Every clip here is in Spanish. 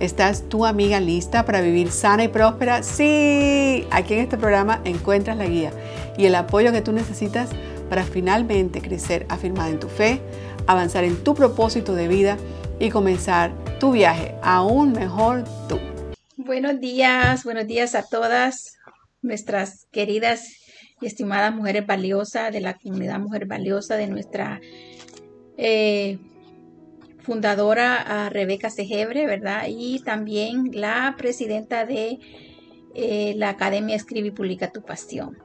¿Estás tu amiga lista para vivir sana y próspera? Sí, aquí en este programa encuentras la guía y el apoyo que tú necesitas para finalmente crecer afirmada en tu fe, avanzar en tu propósito de vida y comenzar tu viaje aún mejor tú. Buenos días, buenos días a todas nuestras queridas y estimadas mujeres valiosas de la comunidad Mujer Valiosa de nuestra eh, fundadora Rebeca Segebre, ¿verdad? Y también la presidenta de eh, la Academia Escribe y Publica tu Pasión.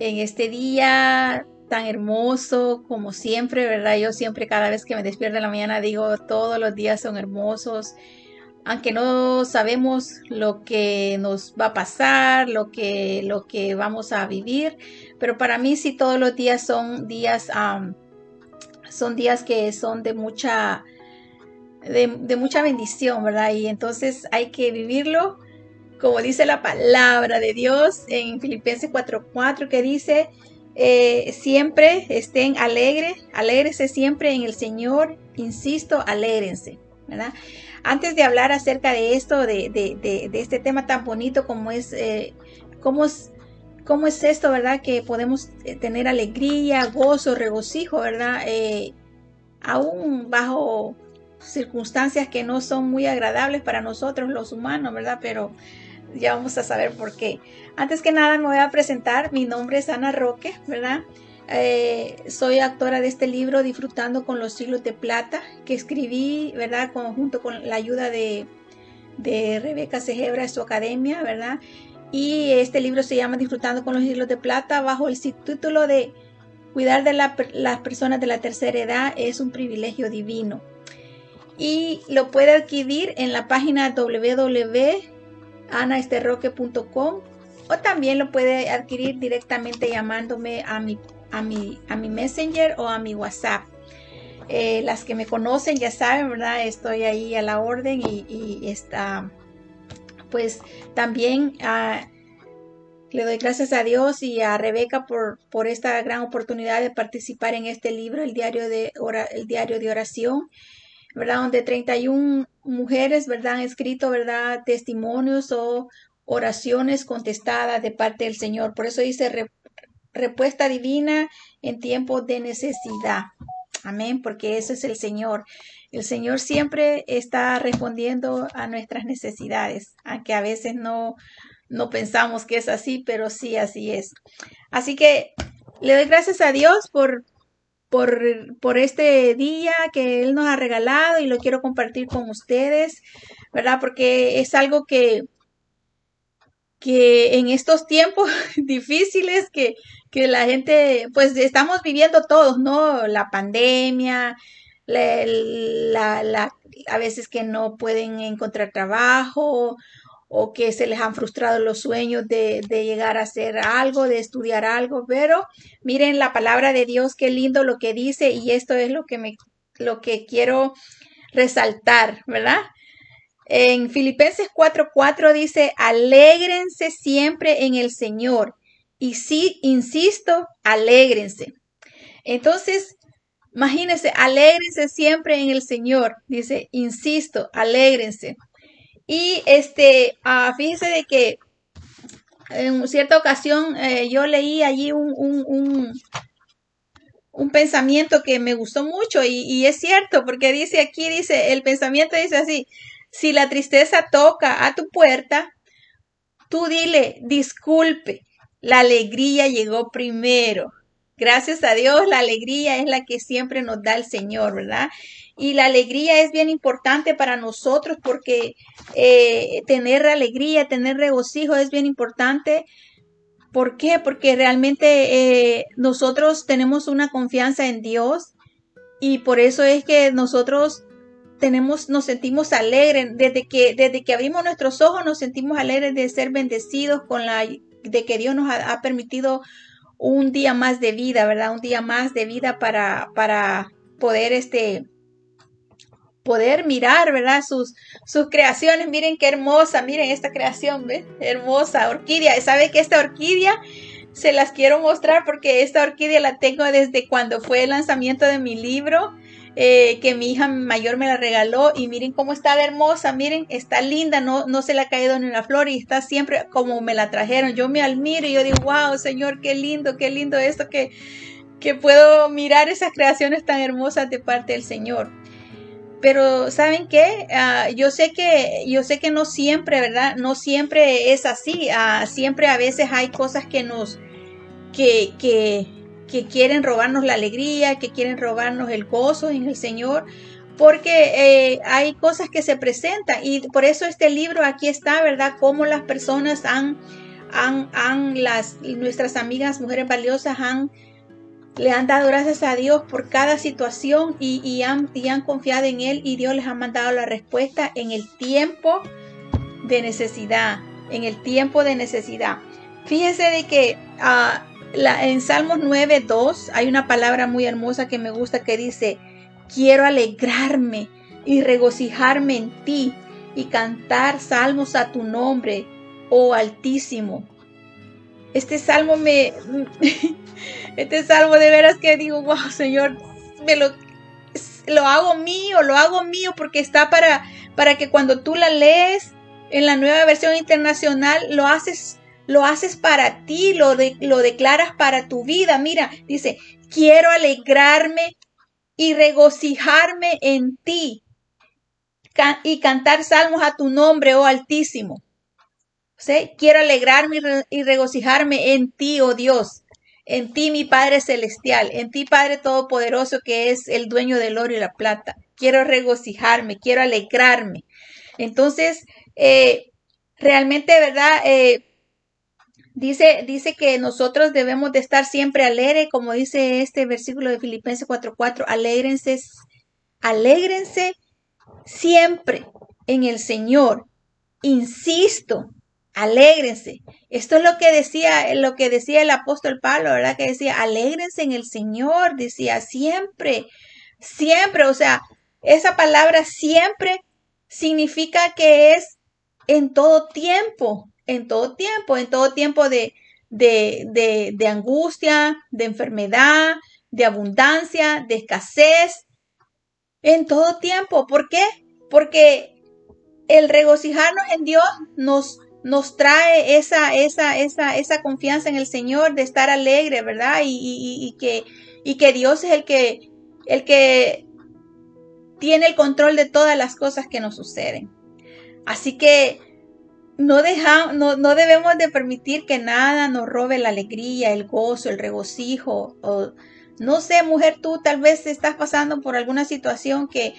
En este día tan hermoso como siempre, ¿verdad? Yo siempre cada vez que me despierto en la mañana digo, todos los días son hermosos, aunque no sabemos lo que nos va a pasar, lo que, lo que vamos a vivir, pero para mí sí todos los días son días son días que son de mucha, de, mucha bendición, ¿verdad? Y entonces hay que vivirlo como dice la palabra de Dios en Filipenses 4:4 que dice, eh, siempre estén alegres, alegrense siempre en el Señor, insisto, alégrense, ¿verdad? Antes de hablar acerca de esto, de, de, de, este tema tan bonito como es, eh, cómo ¿Cómo es esto, verdad? Que podemos eh, tener alegría, gozo, regocijo, ¿verdad? Eh, aún bajo circunstancias que no son muy agradables para nosotros los humanos, ¿verdad? Pero ya vamos a saber por qué. Antes que nada me voy a presentar. Mi nombre es Ana Roque, ¿verdad? Eh, soy autora de este libro Disfrutando con los siglos de plata que escribí, ¿verdad? junto con la ayuda de, de Rebeca Segebra de su academia, ¿verdad? Y este libro se llama Disfrutando con los hilos de plata bajo el título de Cuidar de las personas de la tercera edad es un privilegio divino. Y lo puede adquirir en la página www.anaesterroque.com o también lo puede adquirir directamente llamándome a mi, a mi, a mi Messenger o a mi WhatsApp. Eh, las que me conocen ya saben, ¿verdad? Estoy ahí a la orden y, y está pues también ah, le doy gracias a Dios y a Rebeca por, por esta gran oportunidad de participar en este libro, el diario de, el diario de oración, ¿verdad? Donde 31 mujeres, ¿verdad? Han escrito, ¿verdad? Testimonios o oraciones contestadas de parte del Señor. Por eso dice respuesta divina en tiempos de necesidad. Amén, porque ese es el Señor. El Señor siempre está respondiendo a nuestras necesidades, aunque a veces no, no pensamos que es así, pero sí así es. Así que le doy gracias a Dios por, por, por este día que Él nos ha regalado y lo quiero compartir con ustedes, ¿verdad? Porque es algo que, que en estos tiempos difíciles que, que la gente, pues estamos viviendo todos, ¿no? La pandemia, la, a veces que no pueden encontrar trabajo o que se les han frustrado los sueños de, de, llegar a hacer algo, de estudiar algo, pero miren la palabra de Dios, qué lindo lo que dice y esto es lo que me, lo que quiero resaltar, ¿verdad? En Filipenses 4:4 dice, alégrense siempre en el Señor. Y sí, insisto, alégrense. Entonces, Imagínense, alégrense siempre en el Señor. Dice, insisto, alégrense. Y este, uh, de que en cierta ocasión eh, yo leí allí un, un, un, pensamiento que me gustó mucho y, y, es cierto, porque dice aquí, dice, el pensamiento dice así, si la tristeza toca a tu puerta, tú dile, disculpe, la alegría llegó primero. Gracias a Dios, la alegría es la que siempre nos da el Señor, ¿verdad? Y la alegría es bien importante para nosotros porque eh, tener alegría, tener regocijo es bien importante. ¿Por qué? Porque realmente eh, nosotros tenemos una confianza en Dios y por eso es que nosotros tenemos, nos sentimos alegres. Desde que, desde que abrimos nuestros ojos nos sentimos alegres de ser bendecidos con la, de que Dios nos ha permitido un día más de vida, ¿verdad? Un día más de vida para, para poder este poder mirar, ¿verdad? Sus, sus creaciones. Miren qué hermosa, miren esta creación, ¿ves? Hermosa orquídea. ¿Sabe que esta orquídea se las quiero mostrar porque esta orquídea la tengo desde cuando fue el lanzamiento de mi libro? Eh, que mi hija mayor me la regaló y miren cómo está hermosa, miren, está linda, no, no se le ha caído ni una flor y está siempre como me la trajeron. Yo me admiro y yo digo, wow, Señor, qué lindo, qué lindo esto que, que puedo mirar esas creaciones tan hermosas de parte del Señor. Pero ¿saben qué? Ah, yo sé que yo sé que no siempre, ¿verdad? No siempre es así. Ah, siempre a veces hay cosas que nos que, que que quieren robarnos la alegría, que quieren robarnos el gozo en el Señor, porque eh, hay cosas que se presentan y por eso este libro aquí está, ¿verdad? Cómo las personas han, han, han las, nuestras amigas, mujeres valiosas, han, le han dado gracias a Dios por cada situación y, y, han, y han confiado en Él y Dios les ha mandado la respuesta en el tiempo de necesidad, en el tiempo de necesidad. Fíjese de que uh, en Salmos 9.2 hay una palabra muy hermosa que me gusta que dice, quiero alegrarme y regocijarme en ti y cantar salmos a tu nombre, oh Altísimo. Este salmo me, este salmo de veras que digo, wow, Señor, me lo, lo hago mío, lo hago mío porque está para, para que cuando tú la lees en la nueva versión internacional, lo haces lo haces para ti, lo, lo declaras para tu vida. Mira, dice, quiero alegrarme y regocijarme en ti y cantar salmos a tu nombre, oh Altísimo. ¿Sí? Quiero alegrarme y regocijarme en ti, oh Dios, en ti, mi Padre Celestial, en ti, Padre Todopoderoso, que es el dueño del oro y la plata. Quiero regocijarme, quiero alegrarme. Entonces, eh, realmente, ¿verdad? Eh, Dice, dice que nosotros debemos de estar siempre alegres, como dice este versículo de Filipenses 4:4, alégrense, alégrense siempre en el Señor. Insisto, alégrense. Esto es lo que decía, lo que decía el apóstol Pablo, ¿verdad? Que decía, alégrense en el Señor, decía siempre, siempre, o sea, esa palabra siempre significa que es en todo tiempo, en todo tiempo, en todo tiempo de, de, de, angustia, de enfermedad, de abundancia, de escasez, en todo tiempo. ¿Por qué? Porque el regocijarnos en Dios nos, nos trae esa, esa, esa, esa confianza en el Señor de estar alegre, ¿verdad? Y, y, y, que, y que Dios es el que, el que tiene el control de todas las cosas que nos suceden. Así que no, no, no, debemos de permitir que nada nos robe la alegría, el gozo, el regocijo. O, no sé, mujer, tú tal vez estás pasando por alguna situación que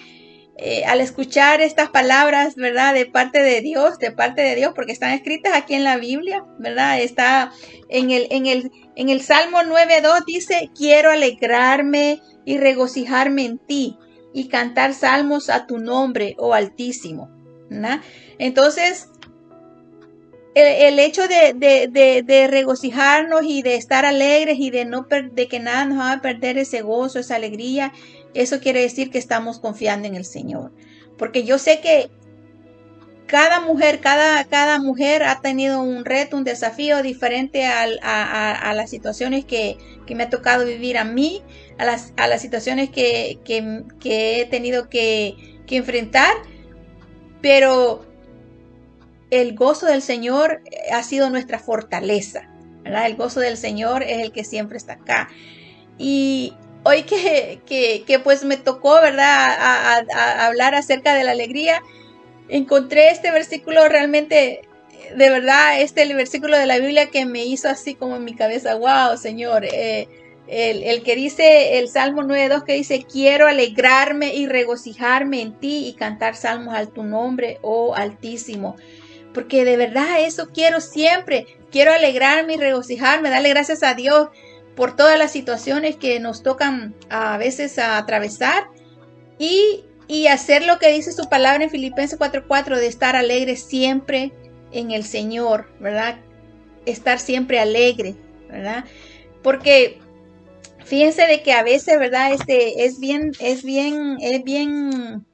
eh, al escuchar estas palabras, ¿verdad? De parte de Dios, de parte de Dios, porque están escritas aquí en la Biblia, ¿verdad? Está en el, en el, en el Salmo 9.2 dice, quiero alegrarme y regocijarme en ti y cantar salmos a tu nombre, oh Altísimo. Entonces, el, hecho de, regocijarnos y de estar alegres y de, no de que nada nos va a perder ese gozo, esa alegría, eso quiere decir que estamos confiando en el Señor. Porque yo sé que cada mujer, cada, cada mujer ha tenido un reto, un desafío diferente a, las situaciones que, me ha tocado vivir a mí, a las, situaciones que, he tenido que enfrentar. Pero el gozo del Señor eh, ha sido nuestra fortaleza, ¿verdad? El gozo del Señor es el que siempre está acá. Y hoy que, que, pues me tocó, ¿verdad?, a, hablar acerca de la alegría, encontré este versículo realmente, de verdad, este el versículo de la Biblia que me hizo así como en mi cabeza, wow, Señor, eh, el, el, que dice el Salmo 9.2 que dice, quiero alegrarme y regocijarme en ti y cantar salmos al tu nombre, oh Altísimo porque de verdad eso quiero siempre. Quiero alegrarme y regocijarme, darle gracias a Dios por todas las situaciones que nos tocan a veces a atravesar y, y hacer lo que dice su palabra en Filipenses 4:4 de estar alegre siempre en el Señor, ¿verdad? Estar siempre alegre, ¿verdad? porque fíjense de que a veces, ¿verdad? Este es bien, es bien, es bien,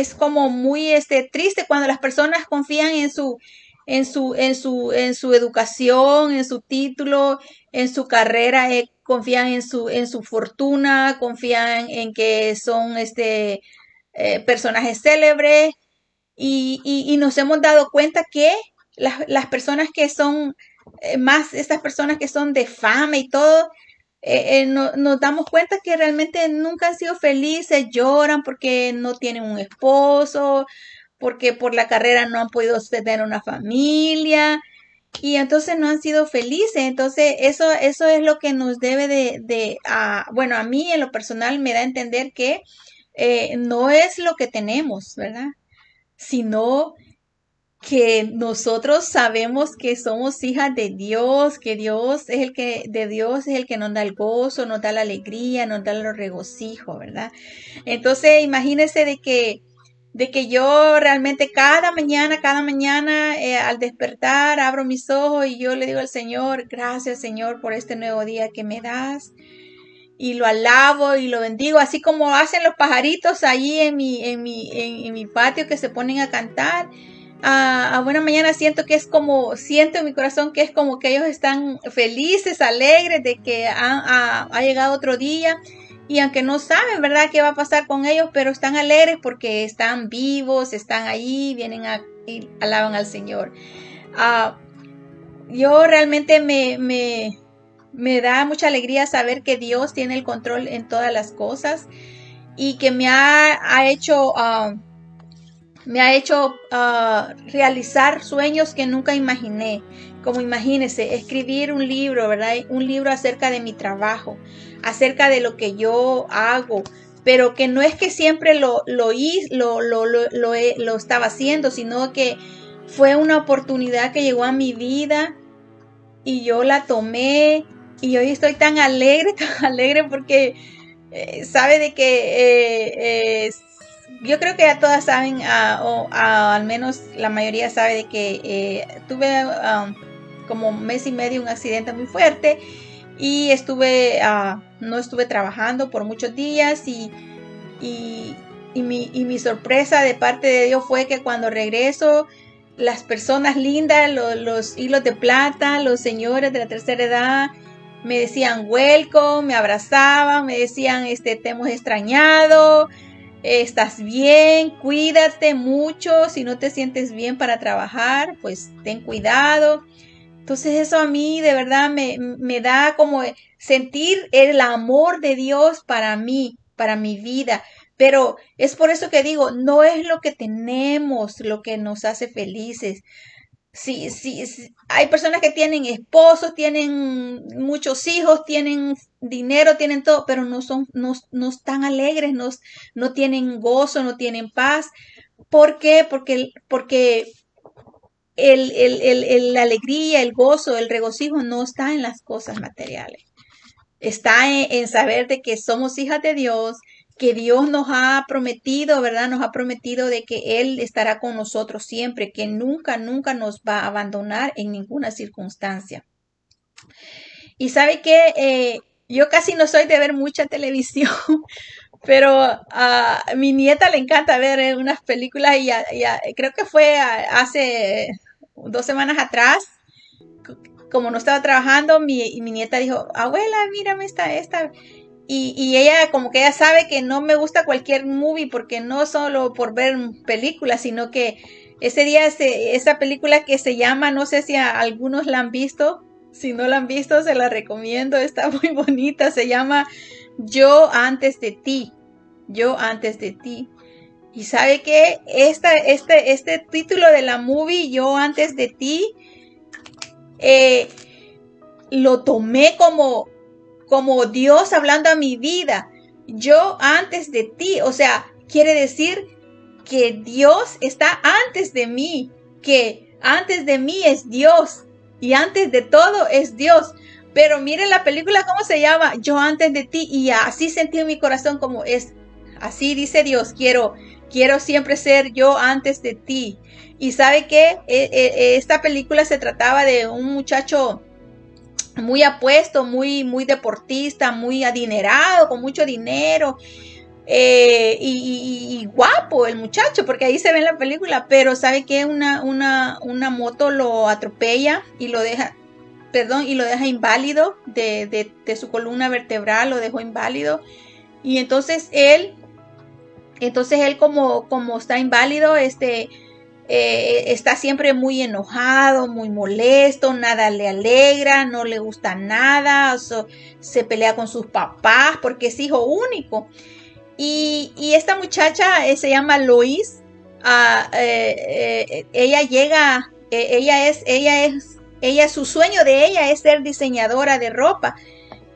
es como muy este, triste cuando las personas confían en su, en su, en su, en su educación, en su título, en su carrera, eh, confían en su, en su fortuna, confían en que son este eh, personajes célebres. Y, y, nos hemos dado cuenta que las, las personas que son eh, más, estas personas que son de fama y todo, eh, nos damos cuenta que realmente nunca han sido felices, lloran porque no tienen un esposo, porque por la carrera no han podido tener una familia y entonces no han sido felices. Entonces eso, eso es lo que nos debe de, de bueno, a mí en lo personal me da a entender que eh, no es lo que tenemos, ¿verdad? Sino que nosotros sabemos que somos hijas de Dios, que Dios es el que, de Dios es el que nos da el gozo, nos da la alegría, nos da el regocijo, ¿verdad? Entonces, imagínense de que, de que yo realmente cada mañana, cada mañana eh, al despertar abro mis ojos y yo le digo al Señor, gracias Señor por este nuevo día que me das y lo alabo y lo bendigo, así como hacen los pajaritos allí en mi, en mi, en, mi patio que se ponen a cantar. A buena mañana siento que es como, siento en mi corazón que es como que ellos están felices, alegres de que ha, ha, llegado otro día y aunque no saben, ¿verdad?, qué va a pasar con ellos, pero están alegres porque están vivos, están ahí, vienen a, y alaban al Señor. Ah, yo realmente me, me, me da mucha alegría saber que Dios tiene el control en todas las cosas y que me ha, hecho, ah, me ha hecho ah, realizar sueños que nunca imaginé. Como imagínese, escribir un libro, ¿verdad? Un libro acerca de mi trabajo, acerca de lo que yo hago, pero que no es que siempre lo, lo, lo, lo, lo, lo estaba haciendo, sino que fue una oportunidad que llegó a mi vida y yo la tomé y hoy estoy tan alegre, tan alegre porque eh, sabe de que eh, yo creo que ya todas saben, ah, o ah, al menos la mayoría sabe de que eh, tuve um, como mes y medio un accidente muy fuerte y estuve, ah, no estuve trabajando por muchos días y, y, mi, y mi sorpresa de parte de Dios fue que cuando regreso, las personas lindas, los, los hilos de plata, los señores de la tercera edad, me decían welcome, me abrazaban, me decían, este, te hemos extrañado, estás bien, cuídate mucho, si no te sientes bien para trabajar, pues ten cuidado. Entonces eso a mí de verdad me, me da como sentir el amor de Dios para mí, para mi vida. Pero es por eso que digo, no es lo que tenemos lo que nos hace felices, Sí, sí, hay personas que tienen esposos, tienen muchos hijos, tienen dinero, tienen todo, pero no son, no, no están alegres, no, no tienen gozo, no tienen paz. ¿Por qué? Porque, porque el, el, el, la alegría, el gozo, el regocijo no está en las cosas materiales. Está en, en saber de que somos hijas de Dios, que Dios nos ha prometido, ¿verdad? Nos ha prometido de que Él estará con nosotros siempre, que nunca, nunca nos va a abandonar en ninguna circunstancia. Y sabe que eh, yo casi no soy de ver mucha televisión, pero a mi nieta le encanta ver eh, unas películas y, creo que fue hace dos semanas atrás, como no estaba trabajando, mi, mi nieta dijo, abuela, mírame esta, esta. Y, ella como que ella sabe que no me gusta cualquier movie porque no solo por ver películas, sino que ese día esa película que se llama, no sé si algunos la han visto, si no la han visto se la recomiendo, está muy bonita, se llama Yo antes de ti, Yo antes de ti. Y sabe que esta, este, este título de la movie, Yo antes de ti, eh, lo tomé como como Dios hablando a mi vida. Yo antes de ti, o sea, quiere decir que Dios está antes de mí, que antes de mí es Dios y antes de todo es Dios. Pero mire la película cómo se llama, yo antes de ti y así sentí en mi corazón como es, así dice Dios, quiero, quiero siempre ser yo antes de ti. Y sabe que e, e, esta película se trataba de un muchacho muy apuesto, muy, muy deportista, muy adinerado, con mucho dinero. Eh, y, guapo el muchacho, porque ahí se ve en la película, pero sabe que una, una, una moto lo atropella y lo deja, perdón, y lo deja inválido de, de, su columna vertebral, lo dejó inválido. Y entonces él, entonces él como, como está inválido, este, eh, está siempre muy enojado, muy molesto, nada le alegra, no le gusta nada, se pelea con sus papás porque es hijo único. Y, esta muchacha eh, se llama Lois, ah, eh, ella llega, ella es, ella es, ella, su sueño de ella es ser diseñadora de ropa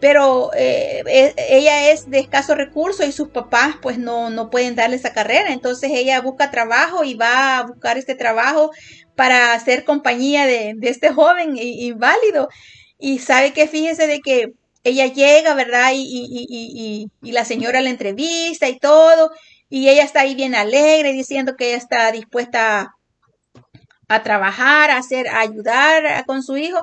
pero eh, e, ella es de escasos recursos y sus papás pues no, no pueden darle esa carrera. Entonces ella busca trabajo y va a buscar este trabajo para hacer compañía de, este joven inválido. Y sabe que fíjese de que ella llega, ¿verdad? Y, y, y, la señora la entrevista y todo. Y ella está ahí bien alegre diciendo que ella está dispuesta a trabajar, a hacer, a ayudar con su hijo.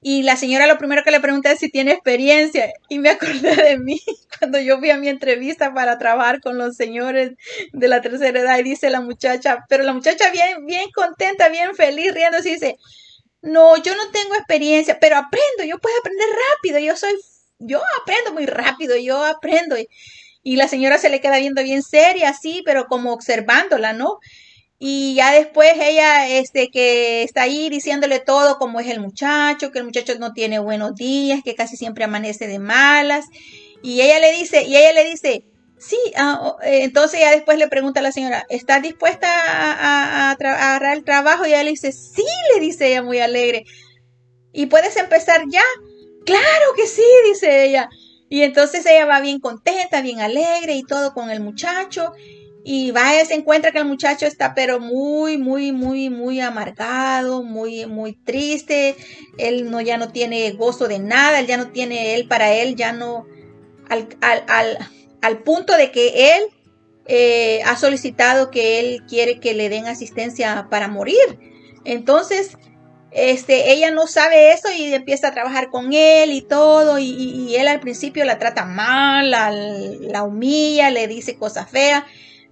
Y la señora lo primero que le pregunta es si tiene experiencia. Y me acordé de mí cuando yo fui a mi entrevista para trabajar con los señores de la tercera edad. Y dice la muchacha, pero la muchacha bien, bien contenta, bien feliz, riendo, y dice, no, yo no tengo experiencia, pero aprendo, yo puedo aprender rápido, yo soy, yo aprendo muy rápido, yo aprendo. Y, y la señora se le queda viendo bien seria, así, pero como observándola, ¿no? Y ya después ella, este, que está ahí diciéndole todo como es el muchacho, que el muchacho no tiene buenos días, que casi siempre amanece de malas. Y ella le dice, y ella le dice, sí, ah, eh, entonces ya después le pregunta a la señora, ¿estás dispuesta a, agarrar el trabajo? Y ella le dice, sí, le dice ella muy alegre. ¿Y puedes empezar ya? Claro que sí, dice ella. Y entonces ella va bien contenta, bien alegre y todo con el muchacho. Y va y se encuentra que el muchacho está pero muy, muy, muy, muy amargado, muy, muy triste. Él no, ya no tiene gozo de nada, él ya no tiene, él para él ya no, al, al, al, punto de que él eh, ha solicitado que él quiere que le den asistencia para morir. Entonces, este, ella no sabe eso y empieza a trabajar con él y todo, y, y él al principio la trata mal, la, la humilla, le dice cosas feas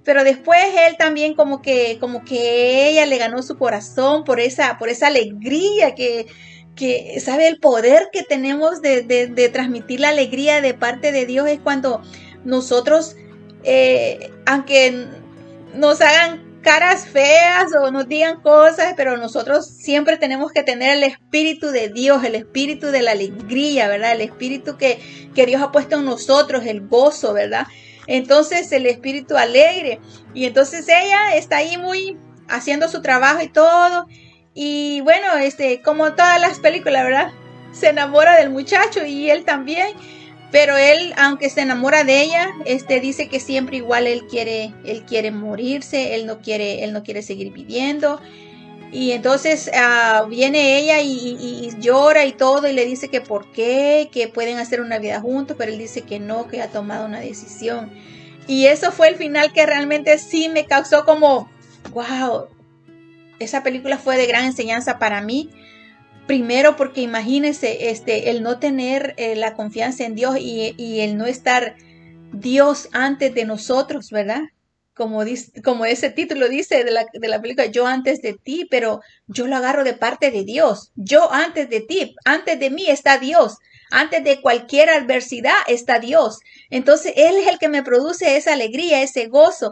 pero después él también como que, como que ella le ganó su corazón por esa, por esa alegría que, que sabe el poder que tenemos de, de, transmitir la alegría de parte de Dios es cuando nosotros, eh, aunque nos hagan caras feas o nos digan cosas, pero nosotros siempre tenemos que tener el espíritu de Dios, el espíritu de la alegría, ¿verdad? El espíritu que, que Dios ha puesto en nosotros, el gozo, ¿verdad? Entonces el espíritu alegre. Y entonces ella está ahí muy haciendo su trabajo y todo. Y bueno, este, como todas las películas, ¿verdad? Se enamora del muchacho y él también. Pero él, aunque se enamora de ella, este dice que siempre igual él quiere, él quiere morirse, él no quiere, él no quiere seguir viviendo. Y entonces ah, viene ella y, llora y todo y le dice que por qué, que pueden hacer una vida juntos, pero él dice que no, que ha tomado una decisión. Y eso fue el final que realmente sí me causó como, wow, esa película fue de gran enseñanza para mí. Primero porque imagínense este, el no tener eh, la confianza en Dios y, y el no estar Dios antes de nosotros, ¿verdad? Como, como ese título dice de la, de la película, yo antes de ti, pero yo lo agarro de parte de Dios. Yo antes de ti, antes de mí está Dios. Antes de cualquier adversidad está Dios. Entonces Él es el que me produce esa alegría, ese gozo.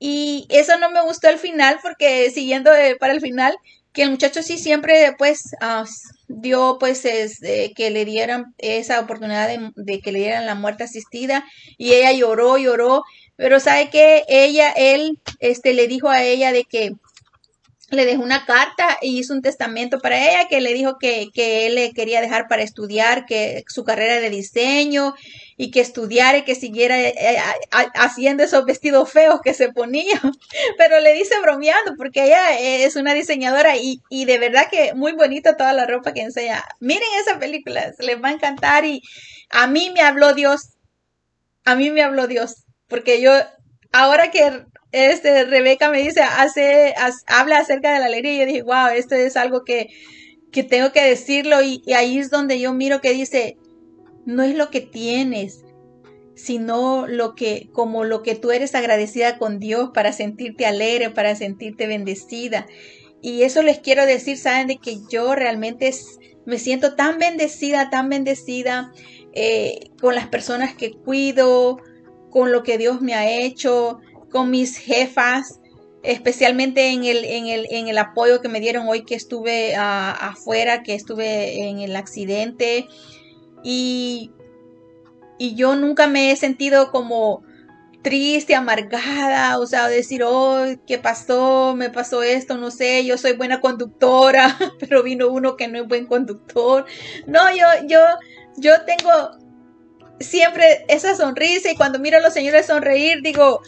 Y eso no me gustó al final porque siguiendo para el final, que el muchacho sí siempre pues uh, dio pues es, eh, que le dieran esa oportunidad de, de, que le dieran la muerte asistida y ella lloró, lloró pero sabe que ella, él, este, le dijo a ella de que le dejó una carta y hizo un testamento para ella que le dijo que, que él le quería dejar para estudiar, que su carrera de diseño y que estudiara y que siguiera eh, eh, haciendo esos vestidos feos que se ponía. Pero le dice bromeando porque ella es una diseñadora y, y de verdad que muy bonita toda la ropa que enseña. Miren esa película, les va a encantar y a mí me habló Dios. A mí me habló Dios porque yo, ahora que este, Rebeca me dice, hace, habla acerca de la alegría, yo dije, wow, esto es algo que, que tengo que decirlo y, ahí es donde yo miro que dice, no es lo que tienes, sino lo que, como lo que tú eres agradecida con Dios para sentirte alegre, para sentirte bendecida. Y eso les quiero decir, saben, de que yo realmente me siento tan bendecida, tan bendecida eh, con las personas que cuido, con lo que Dios me ha hecho, con mis jefas, especialmente en el, en el, en el apoyo que me dieron hoy que estuve ah, afuera, que estuve en el accidente. Y, y yo nunca me he sentido como triste, amargada, o sea, decir, oh, ¿qué pasó? Me pasó esto, no sé, yo soy buena conductora, pero vino uno que no es buen conductor. No, yo, yo, yo tengo siempre esa sonrisa y cuando miro a los señores sonreír, digo,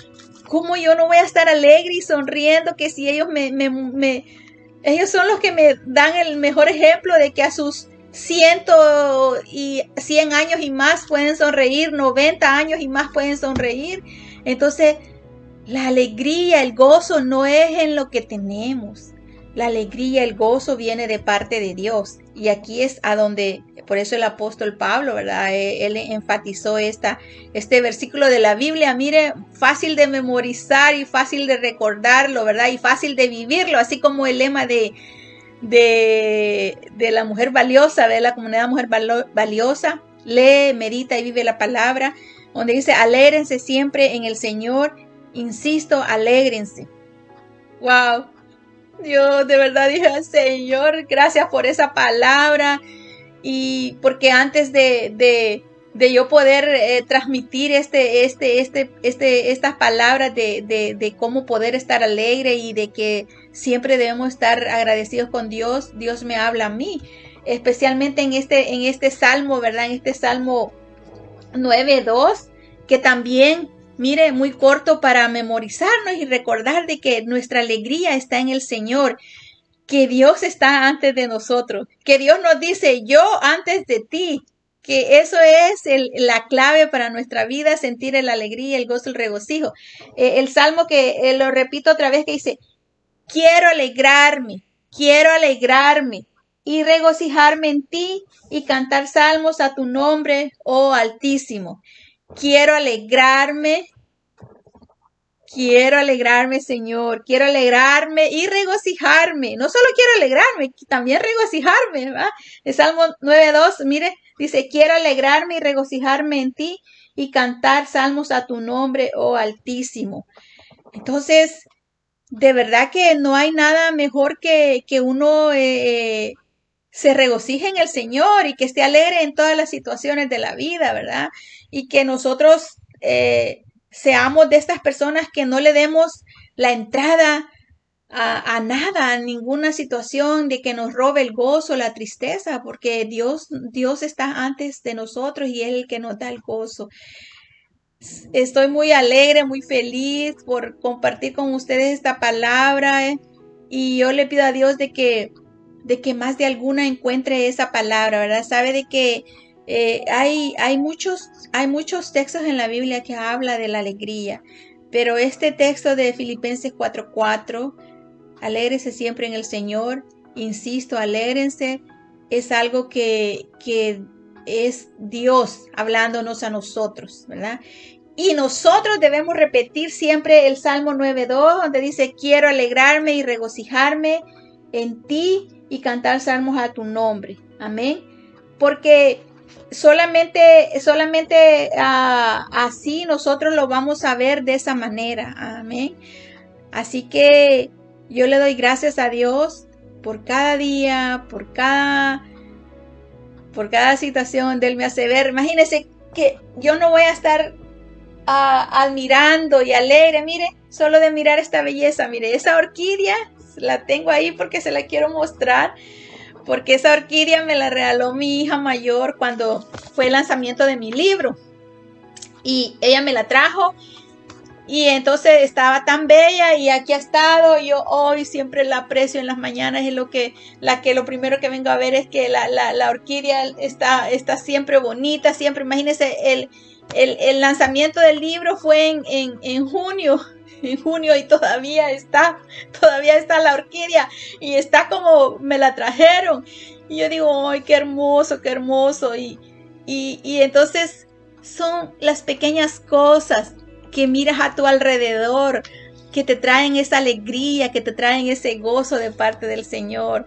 ¿cómo yo no voy a estar alegre y sonriendo que si ellos me, me, ellos son los que me dan el mejor ejemplo de que a sus ciento y cien años y más pueden sonreír, 90 años y más pueden sonreír. Entonces, la alegría, el gozo no es en lo que tenemos. La alegría, el gozo viene de parte de Dios. Y aquí es a donde, por eso el apóstol Pablo, ¿verdad? Eh, él, enfatizó esta, este versículo de la Biblia. Mire, fácil de memorizar y fácil de recordarlo, ¿verdad? Y fácil de vivirlo, así como el lema de, de, de la mujer valiosa, de la comunidad mujer valiosa. Lee, medita y vive la palabra, donde dice, alégrense siempre en el Señor. Insisto, alégrense. Wow, yo de verdad dije, Señor, gracias por esa palabra. Y porque antes de, de, yo poder eh, transmitir este, este, este, este, estas palabras de, de, de, cómo poder estar alegre y de que siempre debemos estar agradecidos con Dios, Dios me habla a mí. Especialmente en este, en este salmo, ¿verdad? En este salmo 9.2, que también mire, muy corto para memorizarnos y recordar de que nuestra alegría está en el Señor, que Dios está antes de nosotros, que Dios nos dice, yo antes de ti, que eso es la clave para nuestra vida, sentir la alegría, el gozo, el regocijo. Eh, el salmo que eh, lo repito otra vez que dice, quiero alegrarme, quiero alegrarme y regocijarme en ti y cantar salmos a tu nombre, oh Altísimo. Quiero alegrarme. Quiero alegrarme, Señor. Quiero alegrarme y regocijarme. No solo quiero alegrarme, también regocijarme. ¿verdad? El Salmo 9.2, mire, dice, quiero alegrarme y regocijarme en ti y cantar salmos a tu nombre, oh Altísimo. Entonces, de verdad que no hay nada mejor que, que uno eh, se regocije en el Señor y que esté alegre en todas las situaciones de la vida, ¿verdad? Y que nosotros eh, seamos de estas personas que no le demos la entrada a, nada, a ninguna situación de que nos robe el gozo, la tristeza, porque Dios, Dios está antes de nosotros y es el que nos da el gozo. Estoy muy alegre, muy feliz por compartir con ustedes esta palabra eh, y yo le pido a Dios de que de que más de alguna encuentre esa palabra, ¿verdad? Sabe de que eh, hay, muchos textos en la Biblia que habla de la alegría, pero este texto de Filipenses 4:4, alégrese siempre en el Señor, insisto, alégrense, es algo que, que es Dios hablándonos a nosotros, ¿verdad? Y nosotros debemos repetir siempre el Salmo 9.2, donde dice, quiero alegrarme y regocijarme en ti y cantar salmos a tu nombre. Amén. Porque solamente, solamente ah, así nosotros lo vamos a ver de esa manera. Amén. Así que yo le doy gracias a Dios por cada día, por cada, por cada situación donde Él me hace ver. Imagínense que yo no voy a estar ah, admirando y alegre, mire, solo de mirar esta belleza, mire, esa orquídea la tengo ahí porque se la quiero mostrar. Porque esa orquídea me la regaló mi hija mayor cuando fue el lanzamiento de mi libro. Y ella me la trajo. Y entonces estaba tan bella y aquí ha estado. Yo hoy siempre la aprecio en las mañanas. Es lo que, la que lo primero que vengo a ver es que la, la, orquídea está, está siempre bonita. Siempre, imagínense, el, el, lanzamiento del libro fue en, en, en junio en junio y todavía está, todavía está la orquídea y está como me la trajeron. Y yo digo, ay, qué hermoso, qué hermoso. Y, y, y entonces son las pequeñas cosas que miras a tu alrededor, que te traen esa alegría, que te traen ese gozo de parte del Señor.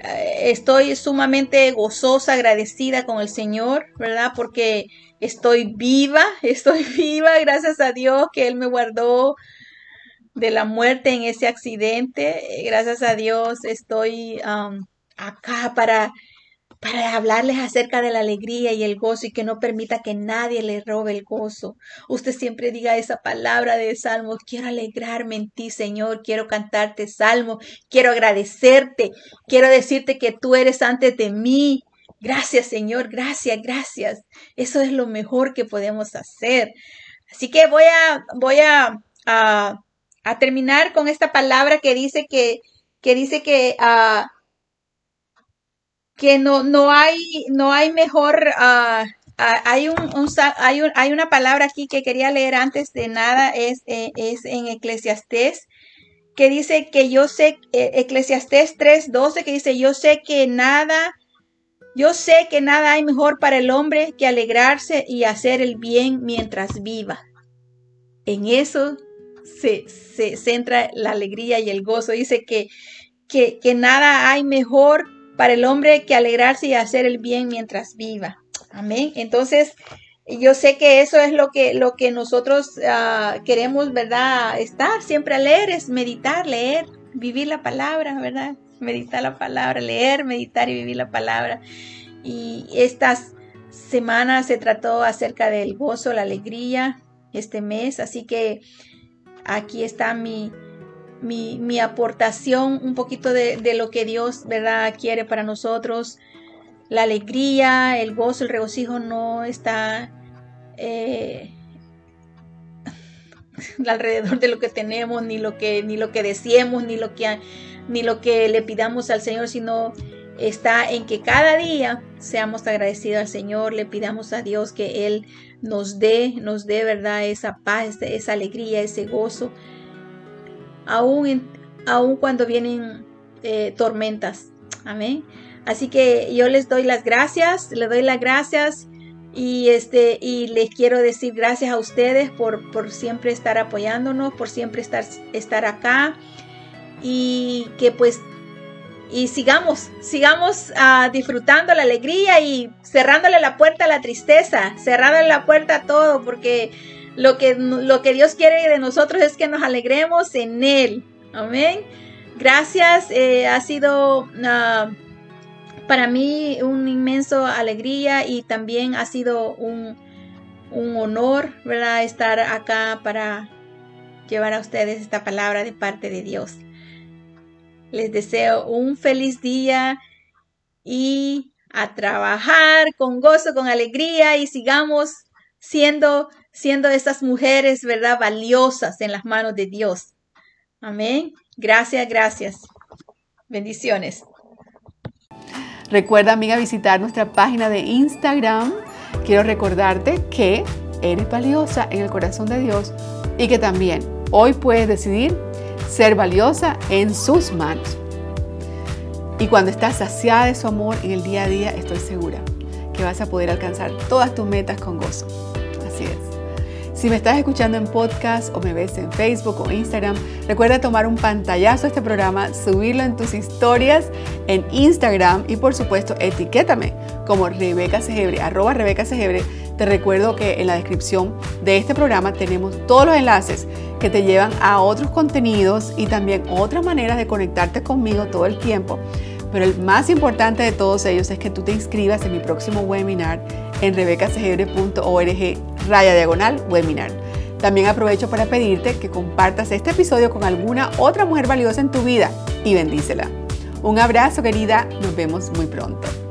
Eh, estoy sumamente gozosa, agradecida con el Señor, ¿verdad? Porque estoy viva, estoy viva, gracias a Dios que Él me guardó de la muerte en ese accidente. Gracias a Dios estoy um, acá para para hablarles acerca de la alegría y el gozo y que no permita que nadie le robe el gozo. Usted siempre diga esa palabra de salmo, quiero alegrarme en ti, Señor, quiero cantarte salmo, quiero agradecerte, quiero decirte que tú eres antes de mí. Gracias, Señor, gracias, gracias. Eso es lo mejor que podemos hacer. Así que voy a, voy a, a, terminar con esta palabra que dice que, que dice que uh, que no, no, hay, no hay mejor, uh, hay, un, hay, un, hay, una palabra aquí que quería leer antes de nada, es, eh, es en Eclesiastés, que dice que yo sé, eh, Eclesiastés 3.12, que dice, yo sé que nada, yo sé que nada hay mejor para el hombre que alegrarse y hacer el bien mientras viva. En eso se, se centra la alegría y el gozo. Dice que, que, que nada hay mejor para el hombre que alegrarse y hacer el bien mientras viva. Amén. Entonces, yo sé que eso es lo que, lo que nosotros ah, queremos, ¿verdad? Estar siempre es meditar, leer, vivir la palabra, ¿verdad? Meditar la palabra, leer, meditar y vivir la palabra. Y estas semanas se trató acerca del gozo, la alegría, este mes, así que aquí está mi, mi, aportación, un poquito de, lo que Dios, ¿verdad?, quiere para nosotros. La alegría, el gozo, el regocijo no está eh, alrededor de lo que tenemos, ni lo que, ni lo que deseemos, ni lo que, ni lo que le pidamos al Señor, sino está en que cada día seamos agradecidos al Señor, le pidamos a Dios que Él nos dé, nos dé, ¿verdad? Esa paz, esa alegría, ese gozo aún, cuando vienen eh, tormentas. Amén. Así que yo les doy las gracias, les doy las gracias y este y les quiero decir gracias a ustedes por, por siempre estar apoyándonos, por siempre estar, estar acá y que pues y sigamos, sigamos uh, disfrutando la alegría y cerrándole la puerta a la tristeza, cerrándole la puerta a todo, porque lo que, lo que Dios quiere de nosotros es que nos alegremos en Él. Amén. Gracias. Eh, ha sido ah, para mí una inmenso alegría y también ha sido un, un honor, ¿verdad? Estar acá para llevar a ustedes esta palabra de parte de Dios. Les deseo un feliz día y a trabajar con gozo, con alegría y sigamos siendo siendo estas mujeres, ¿verdad? Valiosas en las manos de Dios. Amén. Gracias, gracias. Bendiciones. Recuerda, amiga, visitar nuestra página de Instagram. Quiero recordarte que eres valiosa en el corazón de Dios y que también hoy puedes decidir ser valiosa en sus manos. Y cuando estás saciada de su amor en el día a día, estoy segura que vas a poder alcanzar todas tus metas con gozo. Así es. Si me estás escuchando en podcast o me ves en Facebook o Instagram, recuerda tomar un pantallazo de este programa, subirlo en tus historias en Instagram y por supuesto etiquétame como Rebeca Segebre, arroba Rebeca Segebre. Te recuerdo que en la descripción de este programa tenemos todos los enlaces que te llevan a otros contenidos y también otras maneras de conectarte conmigo todo el tiempo. Pero el más importante de todos ellos es que tú te inscribas en mi próximo webinar en rebecasegebre.org raya diagonal webinar. También aprovecho para pedirte que compartas este episodio con alguna otra mujer valiosa en tu vida y bendícela. Un abrazo querida, nos vemos muy pronto.